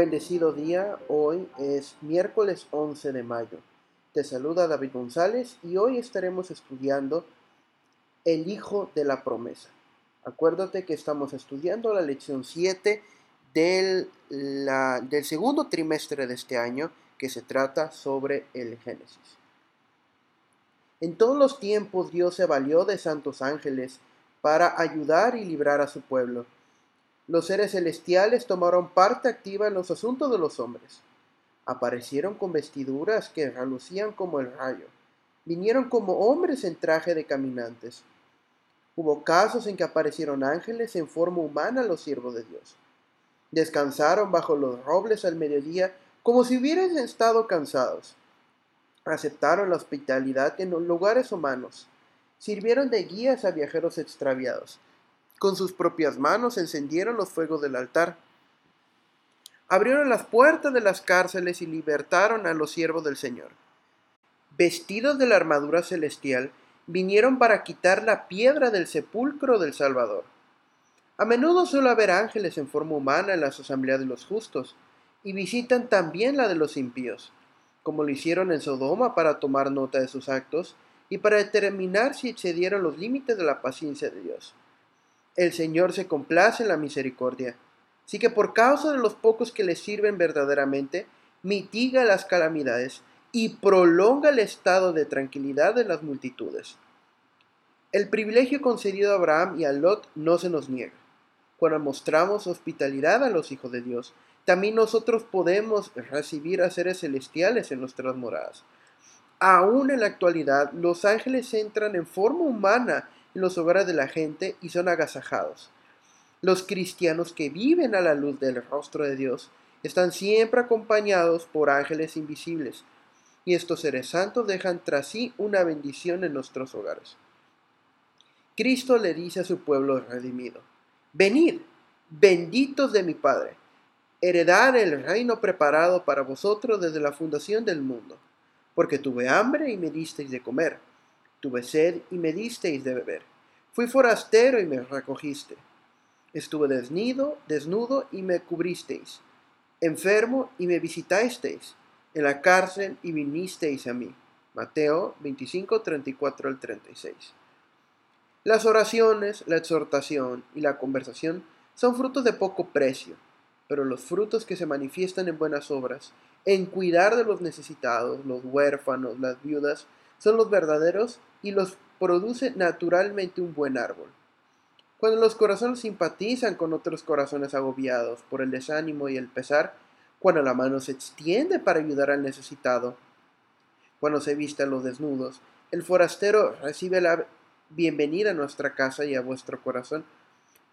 Bendecido día, hoy es miércoles 11 de mayo. Te saluda David González y hoy estaremos estudiando el Hijo de la Promesa. Acuérdate que estamos estudiando la lección 7 del, del segundo trimestre de este año que se trata sobre el Génesis. En todos los tiempos Dios se valió de santos ángeles para ayudar y librar a su pueblo los seres celestiales tomaron parte activa en los asuntos de los hombres. Aparecieron con vestiduras que relucían como el rayo. Vinieron como hombres en traje de caminantes. Hubo casos en que aparecieron ángeles en forma humana los siervos de Dios. Descansaron bajo los robles al mediodía como si hubieran estado cansados. Aceptaron la hospitalidad en los lugares humanos. Sirvieron de guías a viajeros extraviados con sus propias manos encendieron los fuegos del altar. Abrieron las puertas de las cárceles y libertaron a los siervos del Señor. Vestidos de la armadura celestial, vinieron para quitar la piedra del sepulcro del Salvador. A menudo suele haber ángeles en forma humana en las asambleas de los justos, y visitan también la de los impíos, como lo hicieron en Sodoma para tomar nota de sus actos y para determinar si excedieron los límites de la paciencia de Dios el Señor se complace en la misericordia. Así que por causa de los pocos que le sirven verdaderamente, mitiga las calamidades y prolonga el estado de tranquilidad de las multitudes. El privilegio concedido a Abraham y a Lot no se nos niega. Cuando mostramos hospitalidad a los hijos de Dios, también nosotros podemos recibir a seres celestiales en nuestras moradas. Aún en la actualidad, los ángeles entran en forma humana los hogares de la gente y son agasajados. Los cristianos que viven a la luz del rostro de Dios están siempre acompañados por ángeles invisibles, y estos seres santos dejan tras sí una bendición en nuestros hogares. Cristo le dice a su pueblo redimido, Venid, benditos de mi Padre, heredad el reino preparado para vosotros desde la fundación del mundo, porque tuve hambre y me disteis de comer Tuve sed y me disteis de beber. Fui forastero y me recogiste. Estuve desnudo, desnudo y me cubristeis. Enfermo y me visitasteis. En la cárcel y vinisteis a mí. Mateo 25, 34 al 36. Las oraciones, la exhortación y la conversación son frutos de poco precio, pero los frutos que se manifiestan en buenas obras, en cuidar de los necesitados, los huérfanos, las viudas, son los verdaderos y los produce naturalmente un buen árbol. Cuando los corazones simpatizan con otros corazones agobiados por el desánimo y el pesar, cuando la mano se extiende para ayudar al necesitado, cuando se viste los desnudos, el forastero recibe la bienvenida a nuestra casa y a vuestro corazón,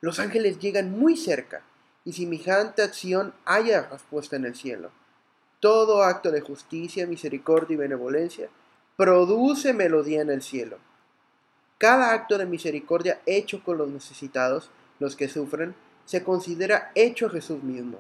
los ángeles llegan muy cerca y semejante acción haya respuesta en el cielo. Todo acto de justicia, misericordia y benevolencia produce melodía en el cielo. Cada acto de misericordia hecho con los necesitados, los que sufren, se considera hecho Jesús mismo.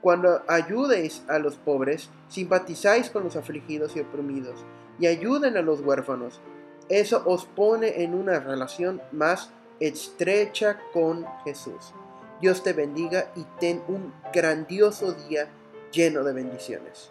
Cuando ayudéis a los pobres, simpatizáis con los afligidos y oprimidos, y ayuden a los huérfanos. Eso os pone en una relación más estrecha con Jesús. Dios te bendiga y ten un grandioso día lleno de bendiciones.